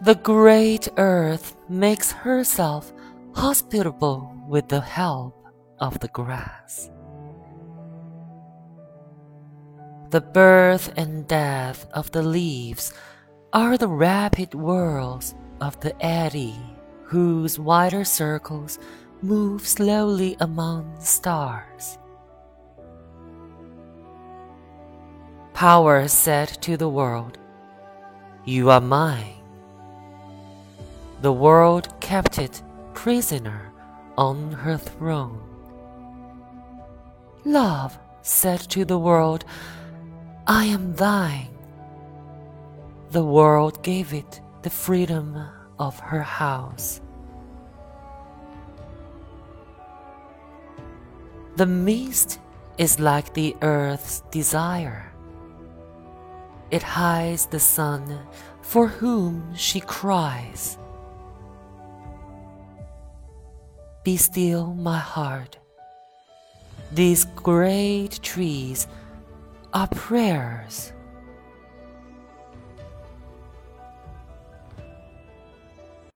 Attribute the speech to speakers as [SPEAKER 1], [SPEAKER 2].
[SPEAKER 1] The great earth makes herself hospitable with the help of the grass. The birth and death of the leaves are the rapid whirls of the eddy whose wider circles move slowly among stars. Power said to the world, You are mine. The world kept it prisoner on her throne. Love said to the world, I am thine. The world gave it the freedom of her house. The mist is like the earth's desire. It hides the sun for whom she cries. Be still, my heart. These great trees are prayers